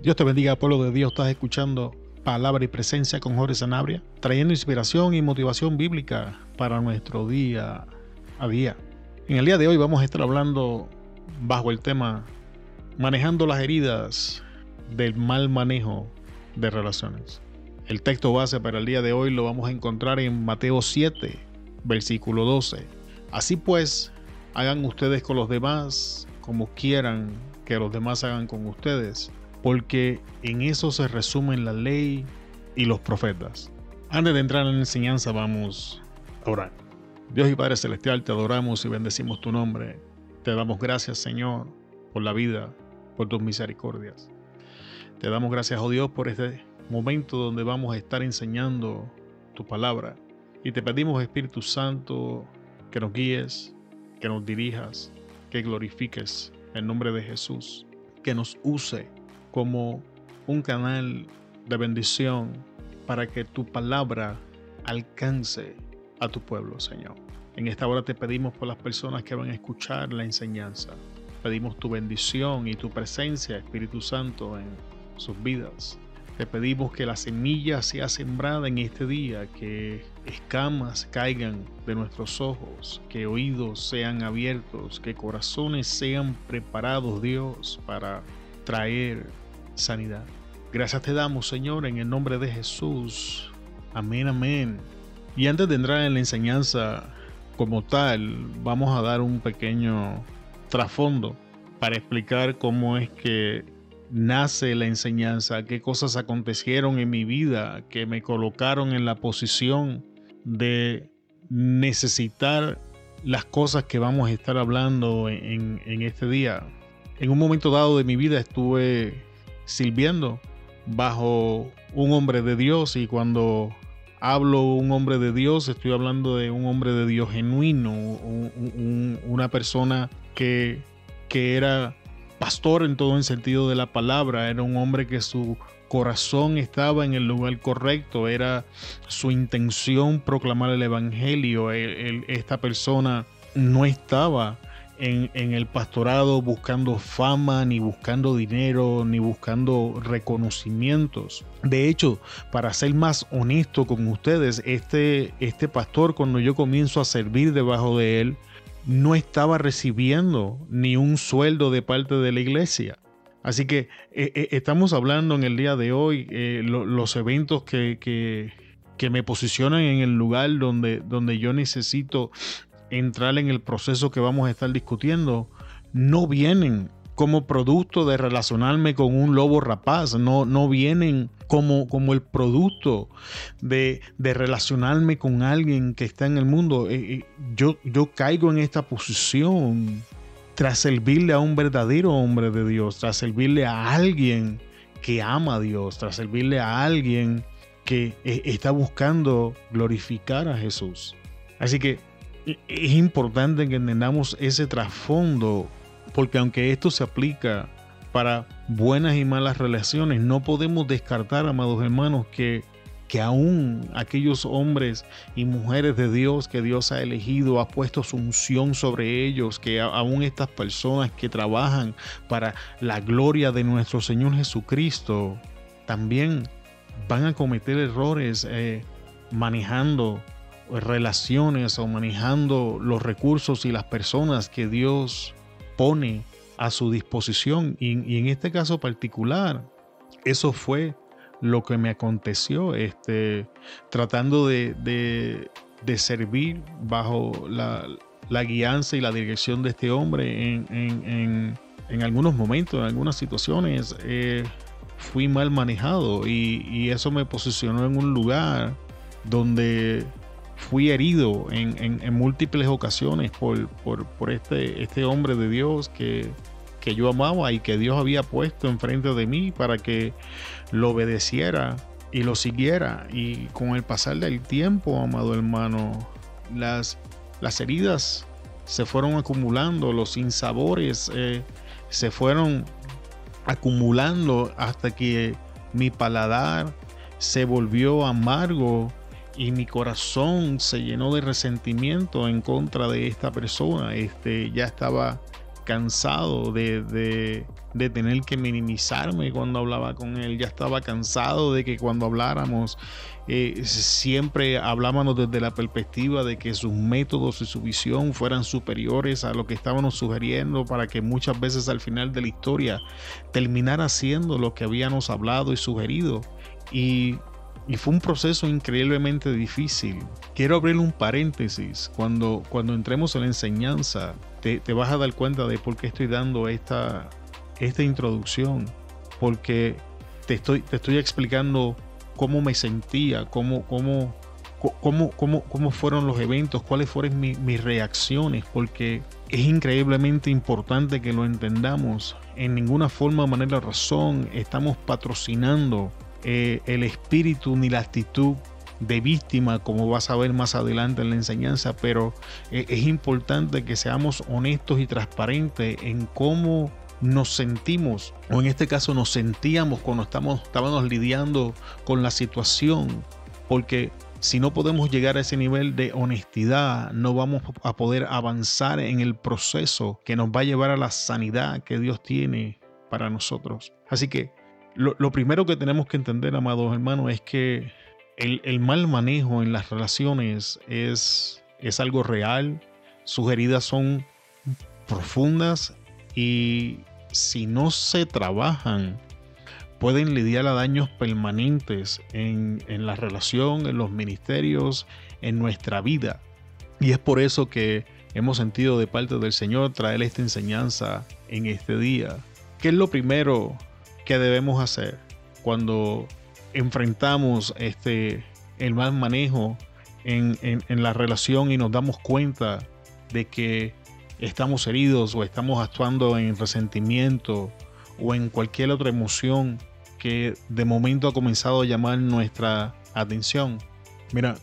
Dios te bendiga, pueblo de Dios. Estás escuchando Palabra y Presencia con Jorge Sanabria, trayendo inspiración y motivación bíblica para nuestro día a día. En el día de hoy vamos a estar hablando bajo el tema Manejando las heridas del mal manejo de relaciones. El texto base para el día de hoy lo vamos a encontrar en Mateo 7, versículo 12. Así pues, hagan ustedes con los demás como quieran que los demás hagan con ustedes porque en eso se resumen la ley y los profetas. Antes de entrar en la enseñanza, vamos a orar. Dios y Padre Celestial, te adoramos y bendecimos tu nombre. Te damos gracias, Señor, por la vida, por tus misericordias. Te damos gracias, oh Dios, por este momento donde vamos a estar enseñando tu palabra. Y te pedimos, Espíritu Santo, que nos guíes, que nos dirijas, que glorifiques el nombre de Jesús, que nos use como un canal de bendición para que tu palabra alcance a tu pueblo, Señor. En esta hora te pedimos por las personas que van a escuchar la enseñanza. Pedimos tu bendición y tu presencia, Espíritu Santo, en sus vidas. Te pedimos que la semilla sea sembrada en este día, que escamas caigan de nuestros ojos, que oídos sean abiertos, que corazones sean preparados, Dios, para traer sanidad. Gracias te damos, Señor, en el nombre de Jesús. Amén, amén. Y antes de entrar en la enseñanza como tal, vamos a dar un pequeño trasfondo para explicar cómo es que nace la enseñanza, qué cosas acontecieron en mi vida que me colocaron en la posición de necesitar las cosas que vamos a estar hablando en, en este día. En un momento dado de mi vida estuve sirviendo bajo un hombre de Dios. Y cuando hablo un hombre de Dios estoy hablando de un hombre de Dios genuino, una persona que, que era pastor en todo el sentido de la palabra, era un hombre que su corazón estaba en el lugar correcto, era su intención proclamar el Evangelio, esta persona no estaba en, el pastorado buscando fama, ni buscando dinero, ni buscando reconocimientos. De hecho, para ser más honesto con ustedes, este, este pastor cuando yo comienzo a servir debajo de él, no estaba recibiendo ni un sueldo de parte de la iglesia. Así que eh, eh, estamos hablando en el día de hoy eh, los eventos que, que, que, me posicionan en el lugar donde, donde yo necesito entrar en el proceso que vamos a estar discutiendo, no vienen como producto de relacionarme con un lobo rapaz, no, no vienen como, como el producto de, relacionarme con alguien que está en el mundo. Eh, eh, yo, yo caigo en esta posición tras servirle a un verdadero hombre de Dios, tras servirle a alguien que ama a Dios, tras servirle a alguien que eh, está buscando glorificar a Jesús. Así que es importante que entendamos ese trasfondo, porque aunque esto se aplica para buenas y malas relaciones, no podemos descartar, amados hermanos, que, que aún aquellos hombres y mujeres de Dios que Dios ha elegido, ha puesto su unción sobre ellos, que aún estas personas que trabajan para la gloria de nuestro Señor Jesucristo, también van a cometer errores eh, manejando relaciones o manejando los recursos y las personas que Dios pone a su disposición. Y, en este caso particular, eso fue lo que me aconteció, este, tratando de, de, servir bajo la, la, guianza y la dirección de este hombre en, en, en, algunos momentos, en algunas situaciones. Eh, fui mal manejado y, y eso me posicionó en un lugar donde fui herido en, múltiples ocasiones por, este, este hombre de Dios que, que yo amaba y que Dios había puesto enfrente de mí para que lo obedeciera y lo siguiera. Y con el pasar del tiempo, amado hermano, las, las heridas se fueron acumulando, los sinsabores eh, se fueron acumulando hasta que mi paladar se volvió amargo y mi corazón se llenó de resentimiento en contra de esta persona. Este, ya estaba cansado de, tener que minimizarme cuando hablaba con él. Ya estaba cansado de que cuando habláramos eh, siempre hablábamos desde la perspectiva de que sus métodos y su visión fueran superiores a lo que estábamos sugiriendo para que muchas veces al final de la historia terminara siendo lo que habíamos hablado y sugerido. Y y fue un proceso increíblemente difícil. Quiero abrir un paréntesis. Cuando, cuando entremos en la enseñanza, te, vas a dar cuenta de por qué estoy dando esta, esta introducción. Porque te estoy, te estoy explicando cómo me sentía, cómo, cómo, cómo, cómo, cómo fueron los eventos, cuáles fueron mis reacciones. Porque es increíblemente importante que lo entendamos. En ninguna forma, manera, razón estamos patrocinando eh, el espíritu ni la actitud de víctima, como vas a ver más adelante en la enseñanza, pero eh, es importante que seamos honestos y transparentes en cómo nos sentimos, o en este caso nos sentíamos cuando estamos, estábamos lidiando con la situación, porque si no podemos llegar a ese nivel de honestidad, no vamos a poder avanzar en el proceso que nos va a llevar a la sanidad que Dios tiene para nosotros. Así que lo, primero que tenemos que entender, amados hermanos, es que el, mal manejo en las relaciones es, es algo real. Sus heridas son profundas y si no se trabajan, pueden lidiar a daños permanentes en, en, la relación, en los ministerios, en nuestra vida. Y es por eso que hemos sentido de parte del Señor traer esta enseñanza en este día. ¿Qué es lo primero ¿Qué debemos hacer cuando enfrentamos este, el mal manejo en, la relación y nos damos cuenta de que estamos heridos o estamos actuando en resentimiento o en cualquier otra emoción que de momento ha comenzado a llamar nuestra atención. Mira,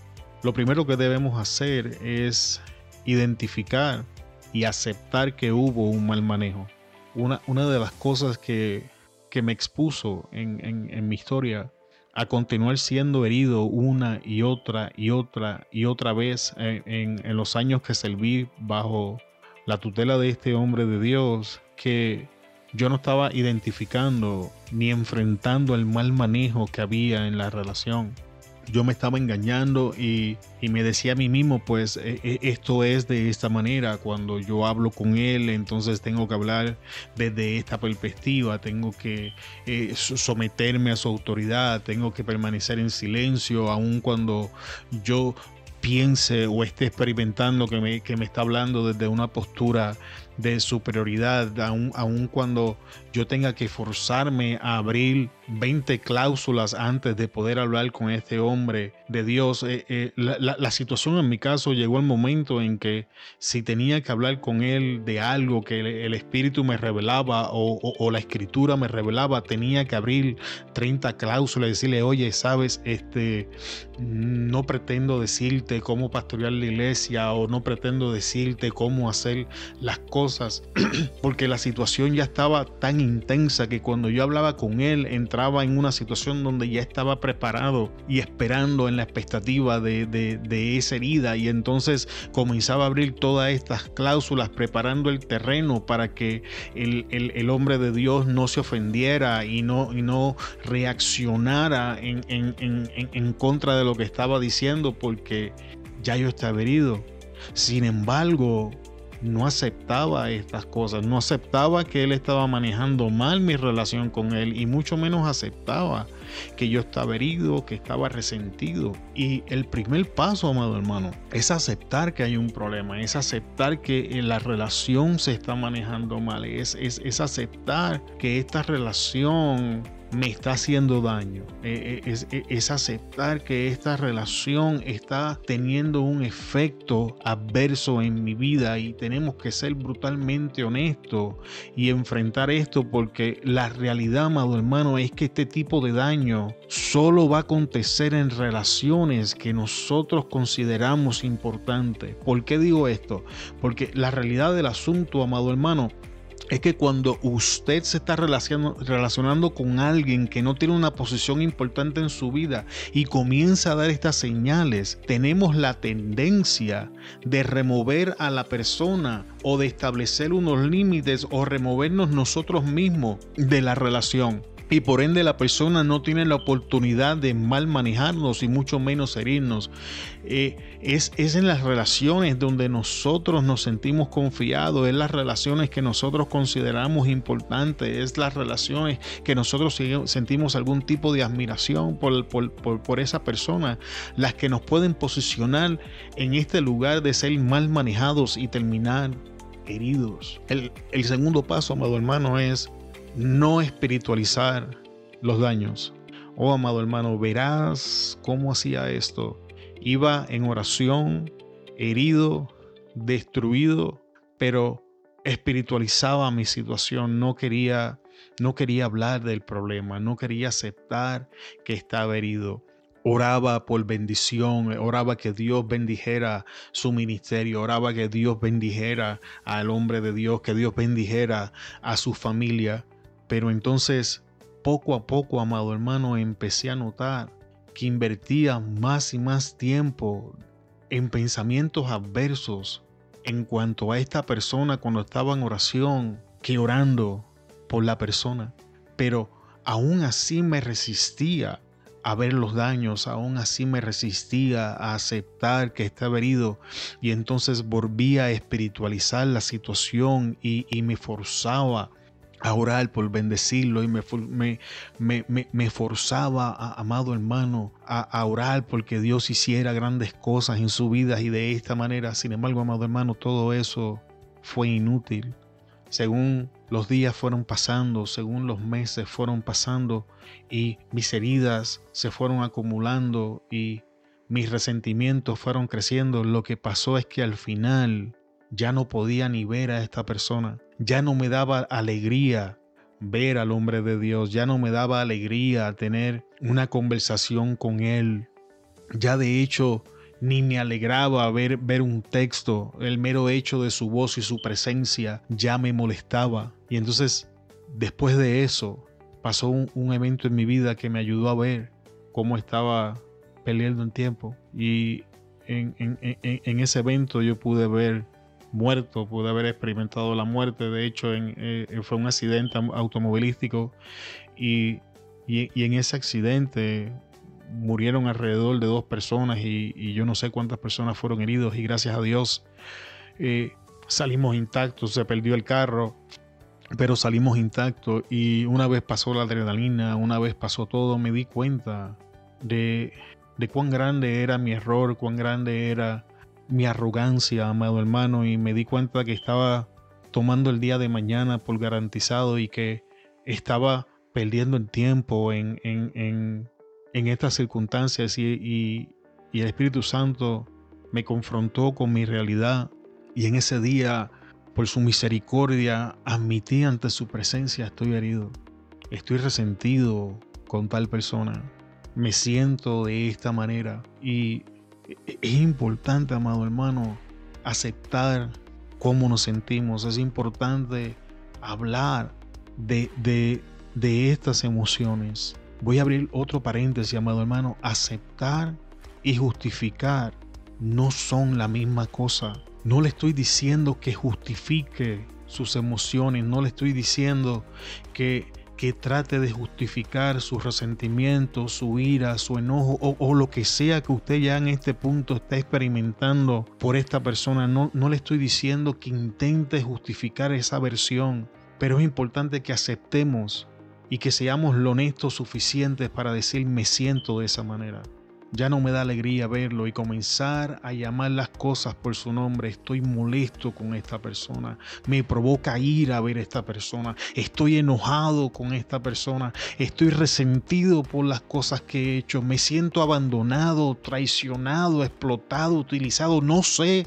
lo primero que debemos hacer es identificar y aceptar que hubo un mal manejo. Una, una de las cosas que que me expuso en, mi historia a continuar siendo herido una y otra y otra y otra vez en, en, los años que serví bajo la tutela de este hombre de Dios, que yo no estaba identificando ni enfrentando el mal manejo que había en la relación yo me estaba engañando y, me decía a mí mismo, pues e, e, esto es de esta manera, cuando yo hablo con él, entonces tengo que hablar desde esta perspectiva, tengo que eh, someterme a su autoridad, tengo que permanecer en silencio, aun cuando yo piense o esté experimentando que me, que me está hablando desde una postura de superioridad, aun, aun, cuando yo tenga que forzarme a abrir 20 cláusulas antes de poder hablar con este hombre de Dios. Eh, eh, la, situación en mi caso llegó el momento en que si tenía que hablar con él de algo que el, Espíritu me revelaba o, la Escritura me revelaba, tenía que abrir 30 cláusulas y decirle, oye, sabes, este, no pretendo decirte cómo pastorear la iglesia o no pretendo decirte cómo hacer las cosas, porque la situación ya estaba tan intensa que cuando yo hablaba con él, entraba en una situación donde ya estaba preparado y esperando en la expectativa de, esa herida y entonces comenzaba a abrir todas estas cláusulas preparando el terreno para que el, hombre de Dios no se ofendiera y no, y no reaccionara en, en contra de lo que estaba diciendo porque ya yo estaba herido. Sin embargo, no aceptaba estas cosas, no aceptaba que él estaba manejando mal mi relación con él y mucho menos aceptaba que yo estaba herido, que estaba resentido. Y el primer paso, amado hermano, es aceptar que hay un problema, es aceptar que la relación se está manejando mal, es, es, es aceptar que esta relación me está haciendo daño. Eh, eh, es, es, aceptar que esta relación está teniendo un efecto adverso en mi vida y tenemos que ser brutalmente honestos y enfrentar esto porque la realidad, amado hermano, es que este tipo de daño solo va a acontecer en relaciones que nosotros consideramos importantes. ¿Por qué digo esto? Porque la realidad del asunto, amado hermano, es que cuando usted se está relacionando, con alguien que no tiene una posición importante en su vida y comienza a dar estas señales, tenemos la tendencia de remover a la persona o de establecer unos límites o removernos nosotros mismos de la relación y por ende la persona no tiene la oportunidad de mal manejarnos y mucho menos herirnos. Eh, es, es, en las relaciones donde nosotros nos sentimos confiados, es las relaciones que nosotros consideramos importantes, es las relaciones que nosotros sentimos algún tipo de admiración por, por, por, esa persona, las que nos pueden posicionar en este lugar de ser mal manejados y terminar heridos. El, el segundo paso, amado hermano, es no espiritualizar los daños. Oh, amado hermano, verás cómo hacía esto. Iba en oración, herido, destruido, pero espiritualizaba mi situación, no quería no quería hablar del problema, no quería aceptar que estaba herido. Oraba por bendición, oraba que Dios bendijera su ministerio, oraba que Dios bendijera al hombre de Dios, que Dios bendijera a su familia. Pero entonces, poco a poco, amado hermano, empecé a notar que invertía más y más tiempo en pensamientos adversos en cuanto a esta persona cuando estaba en oración que orando por la persona. Pero aún así me resistía a ver los daños, aún así me resistía a aceptar que estaba herido y entonces volvía a espiritualizar la situación y, y me forzaba a orar por bendecirlo y me, me, me, forzaba, amado hermano, a, a, orar porque Dios hiciera grandes cosas en su vida y de esta manera. Sin embargo, amado hermano, todo eso fue inútil. Según los días fueron pasando, según los meses fueron pasando y mis heridas se fueron acumulando y mis resentimientos fueron creciendo, lo que pasó es que al final ya no podía ni ver a esta persona ya no me daba alegría ver al hombre de Dios, ya no me daba alegría tener una conversación con él. Ya de hecho ni me alegraba ver, ver un texto, el mero hecho de su voz y su presencia ya me molestaba. Y entonces, después de eso, pasó un, evento en mi vida que me ayudó a ver cómo estaba peleando en tiempo. Y en, en ese evento yo pude ver muerto, pude haber experimentado la muerte. De hecho, eh, fue un accidente automovilístico y, en ese accidente murieron alrededor de dos personas y, yo no sé cuántas personas fueron heridos y gracias a Dios eh, salimos intactos, se perdió el carro, pero salimos intactos y una vez pasó la adrenalina, una vez pasó todo, me di cuenta de, de cuán grande era mi error, cuán grande era mi arrogancia, amado hermano, y me di cuenta que estaba tomando el día de mañana por garantizado y que estaba perdiendo el tiempo en, en, estas circunstancias y, y el Espíritu Santo me confrontó con mi realidad y en ese día, por su misericordia, admití ante su presencia, estoy herido, estoy resentido con tal persona, me siento de esta manera y es importante, amado hermano, aceptar cómo nos sentimos. Es importante hablar de, de, estas emociones. Voy a abrir otro paréntesis, amado hermano. Aceptar y justificar no son la misma cosa. No le estoy diciendo que justifique sus emociones, no le estoy diciendo que que trate de justificar su resentimiento, su ira, su enojo o, lo que sea que usted ya en este punto está experimentando por esta persona. No, no le estoy diciendo que intente justificar esa versión, pero es importante que aceptemos y que seamos lo honestos suficientes para decir me siento de esa manera. Ya no me da alegría verlo y comenzar a llamar las cosas por su nombre. Estoy molesto con esta persona. Me provoca ira ver a esta persona. Estoy enojado con esta persona. Estoy resentido por las cosas que he hecho. Me siento abandonado, traicionado, explotado, utilizado. No sé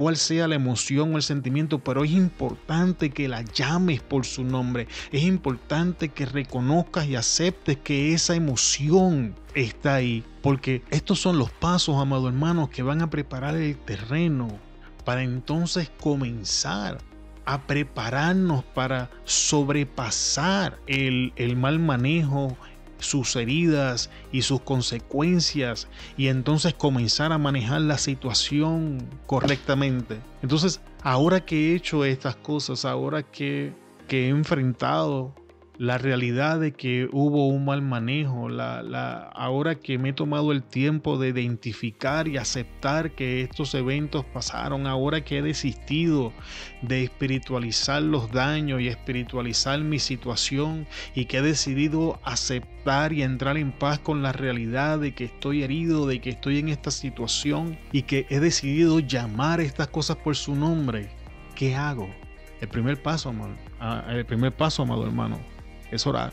cuál sea la emoción o el sentimiento, pero es importante que la llames por su nombre. Es importante que reconozcas y aceptes que esa emoción está ahí. Porque estos son los pasos, amados hermanos, que van a preparar el terreno para entonces comenzar a prepararnos para sobrepasar el mal manejo, sus heridas y sus consecuencias y entonces comenzar a manejar la situación correctamente. Entonces, ahora que he hecho estas cosas, ahora que, que he enfrentado la realidad de que hubo un mal manejo, la, la, ahora que me he tomado el tiempo de identificar y aceptar que estos eventos pasaron, ahora que he desistido de espiritualizar los daños y espiritualizar mi situación y que he decidido aceptar y entrar en paz con la realidad de que estoy herido, de que estoy en esta situación y que he decidido llamar estas cosas por su nombre, ¿qué hago? El primer paso, amado, ah, el primer paso, amado hermano, es orar.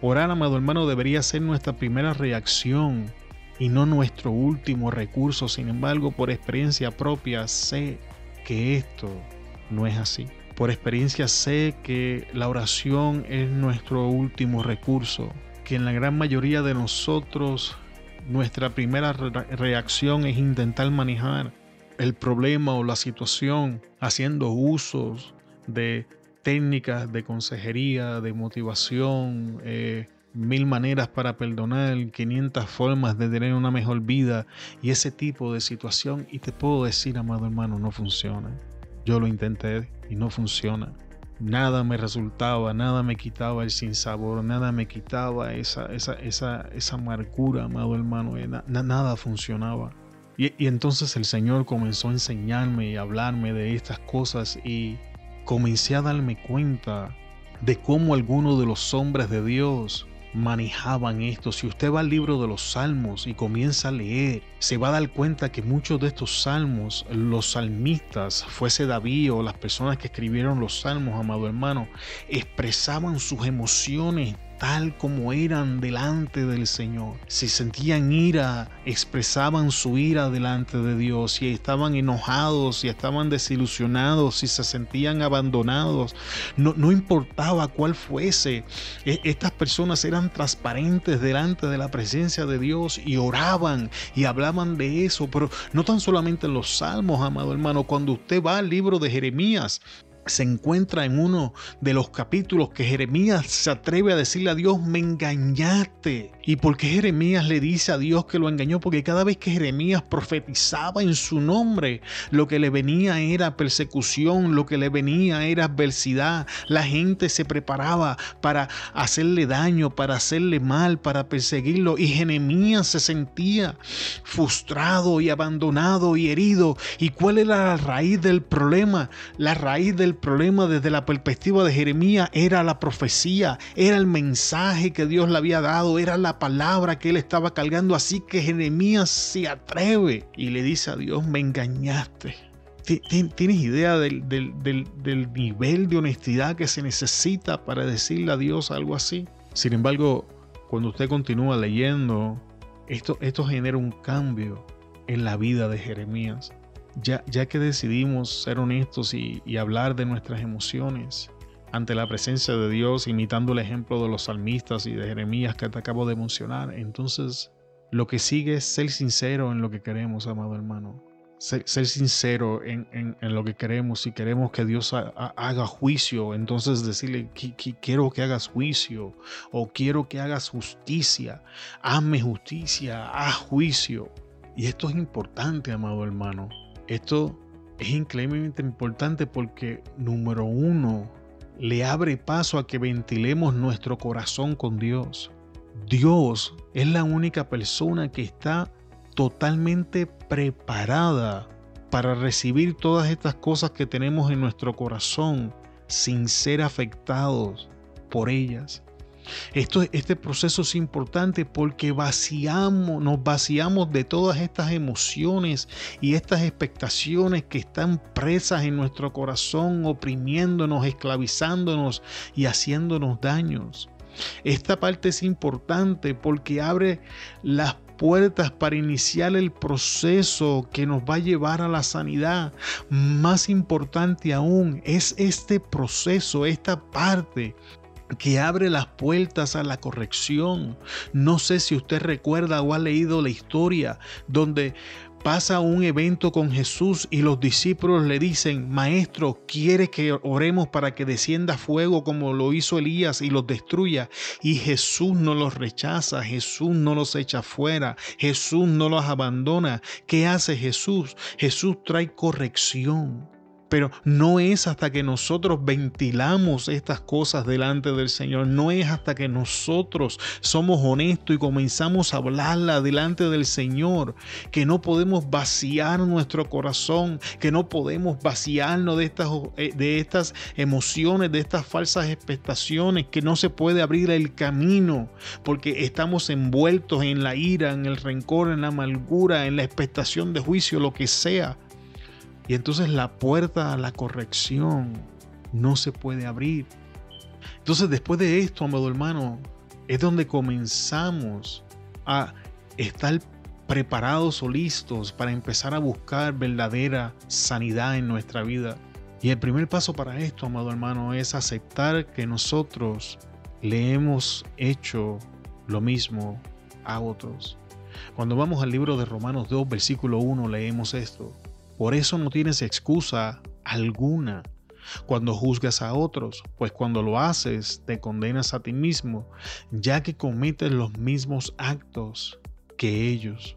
Orar, amado hermano, debería ser nuestra primera reacción y no nuestro último recurso. Sin embargo, por experiencia propia sé que esto no es así. Por experiencia sé que la oración es nuestro último recurso, que en la gran mayoría de nosotros nuestra primera reacción es intentar manejar el problema o la situación haciendo usos de técnicas de consejería, de motivación, eh, mil maneras para perdonar, 500 formas de tener una mejor vida y ese tipo de situación. Y te puedo decir, amado hermano, no funciona. Yo lo intenté y no funciona. Nada me resultaba, nada me quitaba el sinsabor, nada me quitaba esa, esa, esa, esa amargura, amado hermano. Eh, nada funcionaba. Y, y entonces el Señor comenzó a enseñarme y hablarme de estas cosas y comencé a darme cuenta de cómo algunos de los hombres de Dios manejaban esto. Si usted va al libro de los salmos y comienza a leer, se va a dar cuenta que muchos de estos salmos, los salmistas, fuese David o las personas que escribieron los salmos, amado hermano, expresaban sus emociones tal como eran delante del Señor. Si sentían ira, expresaban su ira delante de Dios. Si estaban enojados, si estaban desilusionados, si se sentían abandonados, no, no importaba cuál fuese. E, estas personas eran transparentes delante de la presencia de Dios y oraban y hablaban de eso. Pero no tan solamente en los salmos, amado hermano. Cuando usted va al libro de Jeremías, se encuentra en uno de los capítulos que Jeremías se atreve a decirle a Dios, me engañaste. ¿Y por qué Jeremías le dice a Dios que lo engañó? Porque cada vez que Jeremías profetizaba en su nombre, lo que le venía era persecución, lo que le venía era adversidad. La gente se preparaba para hacerle daño, para hacerle mal, para perseguirlo. Y Jeremías se sentía frustrado y abandonado y herido. ¿Y cuál era la raíz del problema? La raíz del problema desde la perspectiva de Jeremías era la profecía, era el mensaje que Dios le había dado, era la palabra que él estaba cargando. Así que Jeremías se atreve y le dice a Dios, me engañaste. ¿Tienes idea del, nivel de honestidad que se necesita para decirle a Dios algo así? Sin embargo, cuando usted continúa leyendo, esto, esto genera un cambio en la vida de Jeremías ya, que decidimos ser honestos y, hablar de nuestras emociones ante la presencia de Dios, imitando el ejemplo de los salmistas y de Jeremías que te acabo de mencionar, entonces lo que sigue es ser sincero en lo que queremos, amado hermano. Ser, sincero en, lo que queremos. Si queremos que Dios haga juicio, entonces decirle, quiero que hagas juicio o quiero que hagas justicia. Hazme justicia, haz juicio. Y esto es importante, amado hermano. Esto es increíblemente importante porque, número uno, le abre paso a que ventilemos nuestro corazón con Dios. Dios es la única persona que está totalmente preparada para recibir todas estas cosas que tenemos en nuestro corazón sin ser afectados por ellas. Esto, este proceso es importante porque vaciamos, nos vaciamos de todas estas emociones y estas expectaciones que están presas en nuestro corazón, oprimiéndonos, esclavizándonos y haciéndonos daños. Esta parte es importante porque abre las puertas para iniciar el proceso que nos va a llevar a la sanidad. Más importante aún es este proceso, esta parte que abre las puertas a la corrección. No sé si usted recuerda o ha leído la historia donde pasa un evento con Jesús y los discípulos le dicen, Maestro, ¿quiere que oremos para que descienda fuego como lo hizo Elías y los destruya? Y Jesús no los rechaza, Jesús no los echa fuera, Jesús no los abandona. ¿Qué hace Jesús? Jesús trae corrección. Pero no es hasta que nosotros ventilamos estas cosas delante del Señor, no es hasta que nosotros somos honestos y comenzamos a hablarla delante del Señor, que no podemos vaciar nuestro corazón, que no podemos vaciarnos de estas, eh, de estas emociones, de estas falsas expectaciones, que no se puede abrir el camino, porque estamos envueltos en la ira, en el rencor, en la amargura, en la expectación de juicio, lo que sea. Y entonces la puerta a la corrección no se puede abrir. Entonces después de esto, amado hermano, es donde comenzamos a estar preparados o listos para empezar a buscar verdadera sanidad en nuestra vida. Y el primer paso para esto, amado hermano, es aceptar que nosotros le hemos hecho lo mismo a otros. Cuando vamos al libro de Romanos 2, versículo 1, leemos esto. Por eso no tienes excusa alguna cuando juzgas a otros, pues cuando lo haces te condenas a ti mismo, ya que cometes los mismos actos que ellos.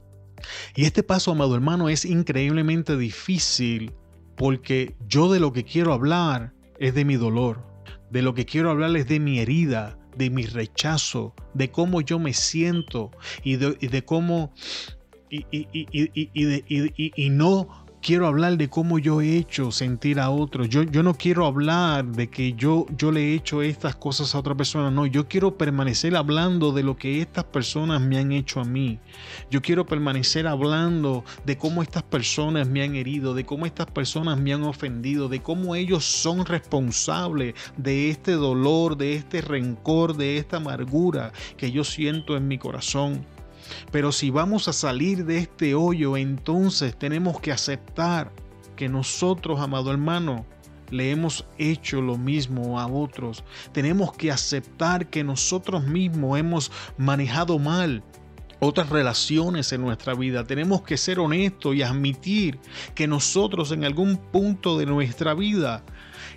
Y este paso, amado hermano, es increíblemente difícil porque yo de lo que quiero hablar es de mi dolor, de lo que quiero hablar es de mi herida, de mi rechazo, de cómo yo me siento y de, cómo... Y, no quiero hablar de cómo yo he hecho sentir a otros. Yo, yo no quiero hablar de que yo, yo le he hecho estas cosas a otra persona. No, yo quiero permanecer hablando de lo que estas personas me han hecho a mí. Yo quiero permanecer hablando de cómo estas personas me han herido, de cómo estas personas me han ofendido, de cómo ellos son responsables de este dolor, de este rencor, de esta amargura que yo siento en mi corazón. Pero si vamos a salir de este hoyo, entonces tenemos que aceptar que nosotros, amado hermano, le hemos hecho lo mismo a otros. Tenemos que aceptar que nosotros mismos hemos manejado mal otras relaciones en nuestra vida. Tenemos que ser honestos y admitir que nosotros en algún punto de nuestra vida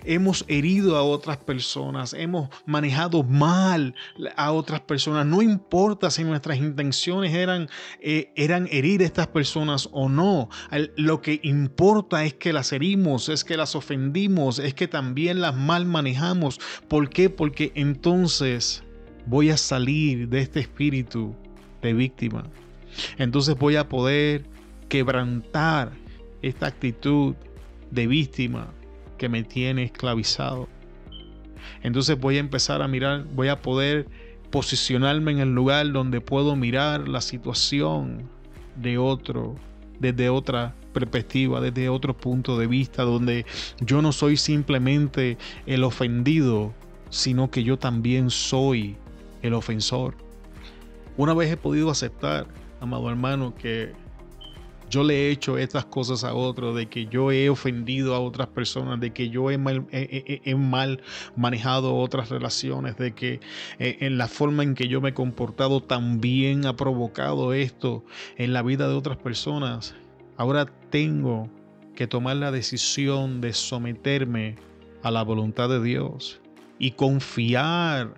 hemos herido a otras personas, hemos manejado mal a otras personas. No importa si nuestras intenciones eran, eh, eran herir a estas personas o no. Lo que importa es que las herimos, es que las ofendimos, es que también las mal manejamos. ¿Por qué? Porque entonces voy a salir de este espíritu de víctima. Entonces voy a poder quebrantar esta actitud de víctima que me tiene esclavizado. Entonces voy a empezar a mirar, voy a poder posicionarme en el lugar donde puedo mirar la situación de otro, desde otra perspectiva, desde otro punto de vista, donde yo no soy simplemente el ofendido, sino que yo también soy el ofensor. Una vez he podido aceptar, amado hermano, que yo le he hecho estas cosas a otros, de que yo he ofendido a otras personas, de que yo he mal, manejado otras relaciones, de que eh, en la forma en que yo me he comportado también ha provocado esto en la vida de otras personas. Ahora tengo que tomar la decisión de someterme a la voluntad de Dios y confiar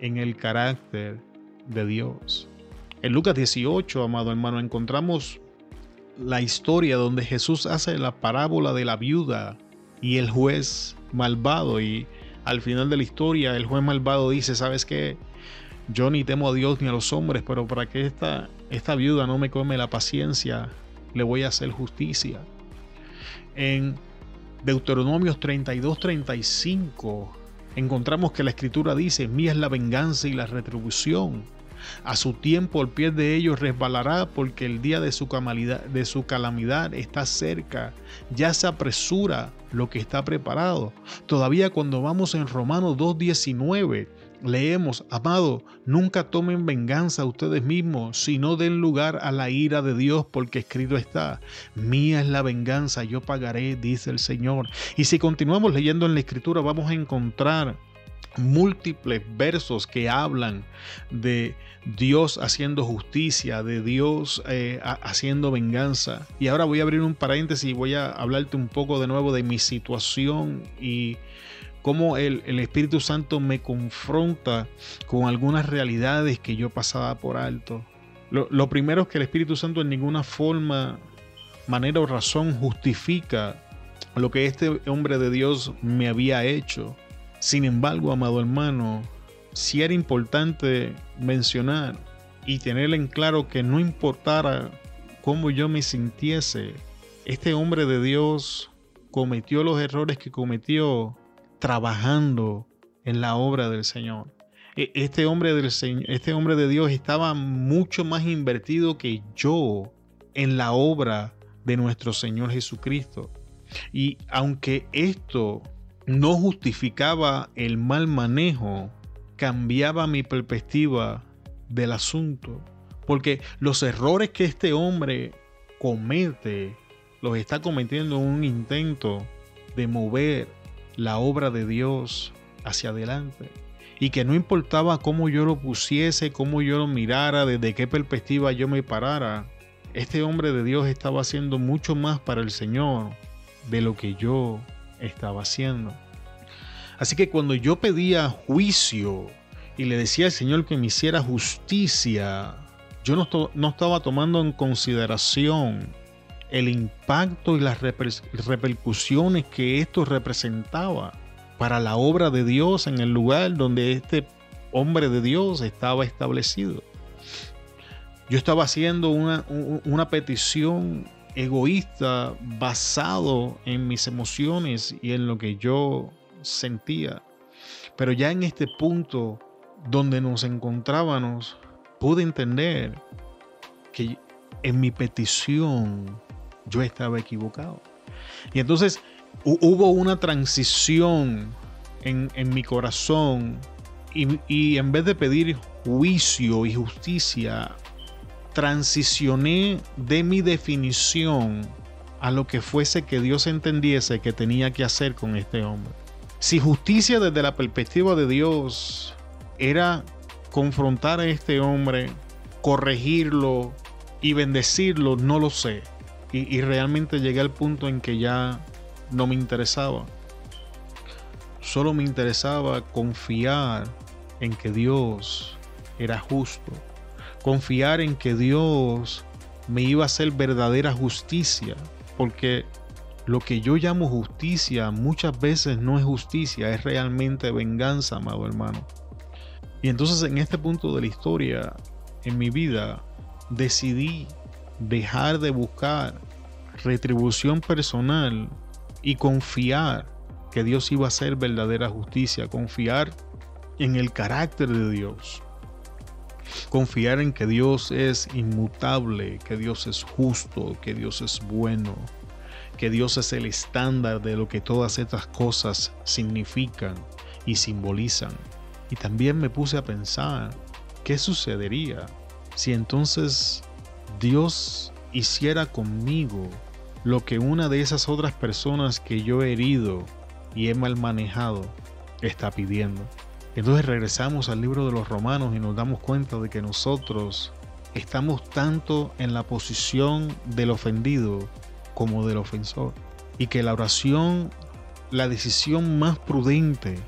en el carácter de Dios. En Lucas 18, amado hermano, encontramos la historia donde Jesús hace la parábola de la viuda y el juez malvado y al final de la historia el juez malvado dice, ¿sabes qué? Yo ni temo a Dios ni a los hombres, pero para que esta, esta viuda no me come la paciencia, le voy a hacer justicia. En Deuteronomios 32, 35 encontramos que la escritura dice, mía es la venganza y la retribución a su tiempo el pie de ellos resbalará porque el día de su, calamidad, de su calamidad está cerca. Ya se apresura lo que está preparado. Todavía cuando vamos en Romanos 2.19 leemos, amado, nunca tomen venganza ustedes mismos, sino den lugar a la ira de Dios, porque escrito está, mía es la venganza, yo pagaré, dice el Señor. Y si continuamos leyendo en la escritura, vamos a encontrar múltiples versos que hablan de Dios haciendo justicia, de Dios eh, haciendo venganza. Y ahora voy a abrir un paréntesis y voy a hablarte un poco de nuevo de mi situación y cómo el, Espíritu Santo me confronta con algunas realidades que yo pasaba por alto. Lo, lo primero es que el Espíritu Santo en ninguna forma, manera o razón justifica lo que este hombre de Dios me había hecho sin embargo, amado hermano, si era importante mencionar y tener en claro que no importara cómo yo me sintiese, este hombre de Dios cometió los errores que cometió trabajando en la obra del Señor. E, este hombre, del, este hombre de Dios estaba mucho más invertido que yo en la obra de nuestro Señor Jesucristo. Y aunque esto no justificaba el mal manejo, cambiaba mi perspectiva del asunto. Porque los errores que este hombre comete, los está cometiendo en un intento de mover la obra de Dios hacia adelante. Y que no importaba cómo yo lo pusiese, cómo yo lo mirara, desde qué perspectiva yo me parara, este hombre de Dios estaba haciendo mucho más para el Señor de lo que yo estaba haciendo. Así que cuando yo pedía juicio y le decía al Señor que me hiciera justicia, yo no, estaba tomando en consideración el impacto y las repercusiones que esto representaba para la obra de Dios en el lugar donde este hombre de Dios estaba establecido. Yo estaba haciendo una petición egoísta basado en mis emociones y en lo que yo sentía. Pero ya en este punto donde nos encontrábamos, pude entender que en mi petición yo estaba equivocado. Y entonces hubo una transición en, mi corazón y, y en vez de pedir juicio y justicia, transicioné de mi definición a lo que fuese que Dios entendiese que tenía que hacer con este hombre. Si justicia desde la perspectiva de Dios era confrontar a este hombre, corregirlo y bendecirlo, no lo sé. Y, y realmente llegué al punto en que ya no me interesaba. Solo me interesaba confiar en que Dios era justo confiar en que Dios me iba a hacer verdadera justicia, porque lo que yo llamo justicia muchas veces no es justicia, es realmente venganza, amado hermano. Y entonces en este punto de la historia, en mi vida, decidí dejar de buscar retribución personal y confiar que Dios iba a hacer verdadera justicia, confiar en el carácter de Dios, Confiar en que Dios es inmutable, que Dios es justo, que Dios es bueno, que Dios es el estándar de lo que todas estas cosas significan y simbolizan. Y también me puse a pensar, ¿qué sucedería si entonces Dios hiciera conmigo lo que una de esas otras personas que yo he herido y he mal manejado está pidiendo? Entonces regresamos al libro de los romanos y nos damos cuenta de que nosotros estamos tanto en la posición del ofendido como del ofensor. Y que la oración, la decisión más prudente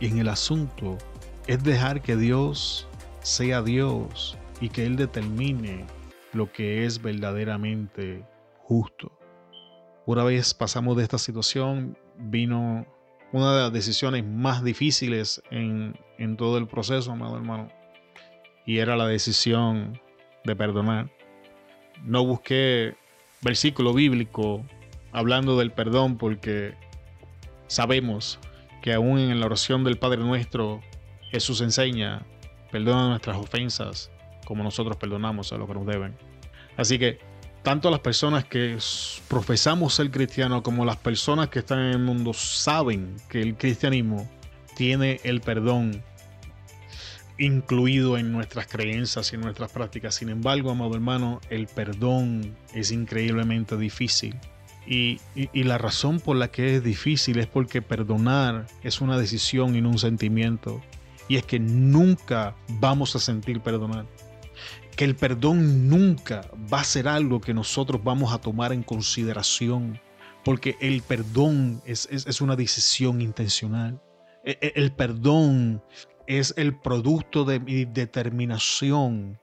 en el asunto es dejar que Dios sea Dios y que Él determine lo que es verdaderamente justo. Una vez pasamos de esta situación, vino una de las decisiones más difíciles en, todo el proceso, amado hermano. Y era la decisión de perdonar. No busqué versículo bíblico hablando del perdón porque sabemos que aún en la oración del Padre nuestro Jesús enseña, perdona nuestras ofensas como nosotros perdonamos a los que nos deben. Así que tanto las personas que profesamos ser cristianos como las personas que están en el mundo saben que el cristianismo tiene el perdón incluido en nuestras creencias y en nuestras prácticas. Sin embargo, amado hermano, el perdón es increíblemente difícil. Y, la razón por la que es difícil es porque perdonar es una decisión y no un sentimiento. Y es que nunca vamos a sentir perdonar. El perdón nunca va a ser algo que nosotros vamos a tomar en consideración. Porque el perdón es, es una decisión intencional. E, e, el perdón es el producto de mi determinación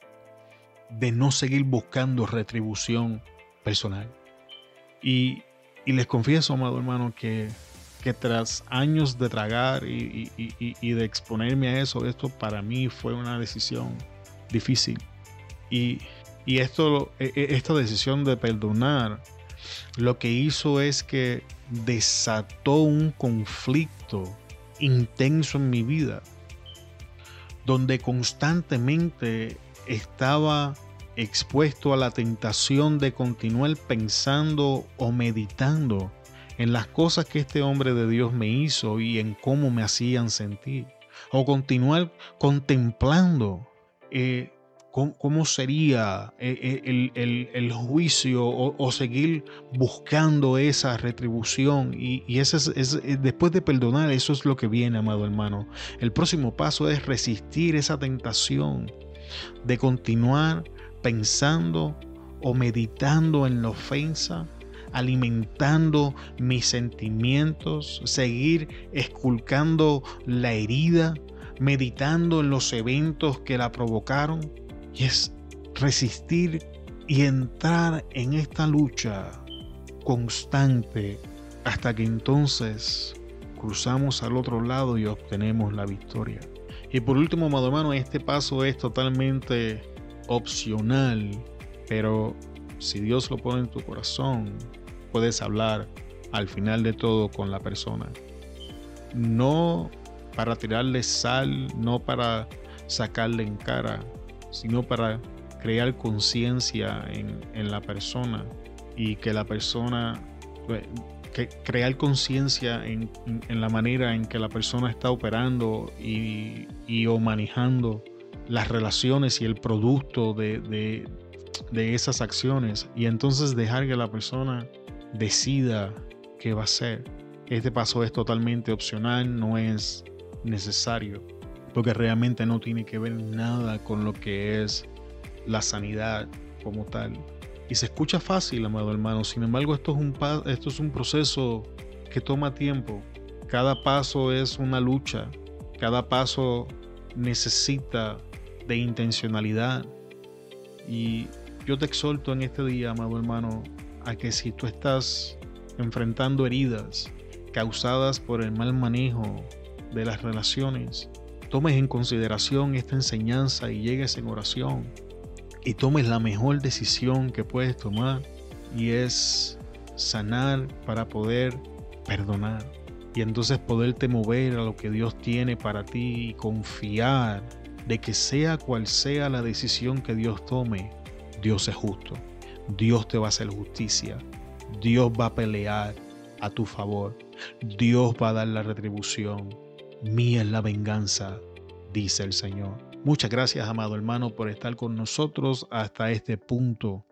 de no seguir buscando retribución personal. Y, les confieso, amado hermano, que, que tras años de tragar y, de exponerme a eso, esto para mí fue una decisión difícil. Y, esto, e, e, esta decisión de perdonar lo que hizo es que desató un conflicto intenso en mi vida, donde constantemente estaba expuesto a la tentación de continuar pensando o meditando en las cosas que este hombre de Dios me hizo y en cómo me hacían sentir. O continuar contemplando eh, cómo, sería eh, eh, el, juicio o, seguir buscando esa retribución. Y, es, después de perdonar, eso es lo que viene, amado hermano. El próximo paso es resistir esa tentación de continuar pensando o meditando en la ofensa, alimentando mis sentimientos, seguir esculcando la herida, meditando en los eventos que la provocaron. Y es resistir y entrar en esta lucha constante hasta que entonces cruzamos al otro lado y obtenemos la victoria. Y por último, amado hermano, este paso es totalmente opcional, pero si Dios lo pone en tu corazón, puedes hablar al final de todo con la persona. No para tirarle sal, no para sacarle en cara, sino para crear conciencia en, la persona y que la persona, eh, que crear conciencia en, la manera en que la persona está operando y, y o manejando las relaciones y el producto de, esas acciones y entonces dejar que la persona decida qué va a hacer. Este paso es totalmente opcional, no es necesario, porque realmente no tiene que ver nada con lo que es la sanidad como tal. Y se escucha fácil, amado hermano, sin embargo esto es un, esto es un proceso que toma tiempo. Cada paso es una lucha, cada paso necesita de intencionalidad. Y yo te exhorto en este día, amado hermano, a que si tú estás enfrentando heridas causadas por el mal manejo de las relaciones, tomes en consideración esta enseñanza y llegues en oración y tomes la mejor decisión que puedes tomar y es sanar para poder perdonar y entonces poderte mover a lo que Dios tiene para ti y confiar de que sea cual sea la decisión que Dios tome, Dios es justo. Dios te va a hacer justicia. Dios va a pelear a tu favor. Dios va a dar la retribución. Mía es la venganza, dice el Señor. Muchas gracias, amado hermano, por estar con nosotros hasta este punto.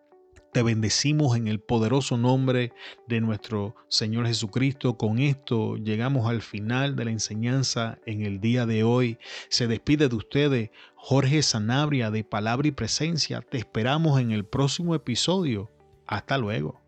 Te bendecimos en el poderoso nombre de nuestro Señor Jesucristo. Con esto llegamos al final de la enseñanza en el día de hoy. Se despide de ustedes Jorge Sanabria de Palabra y Presencia. Te esperamos en el próximo episodio. Hasta luego.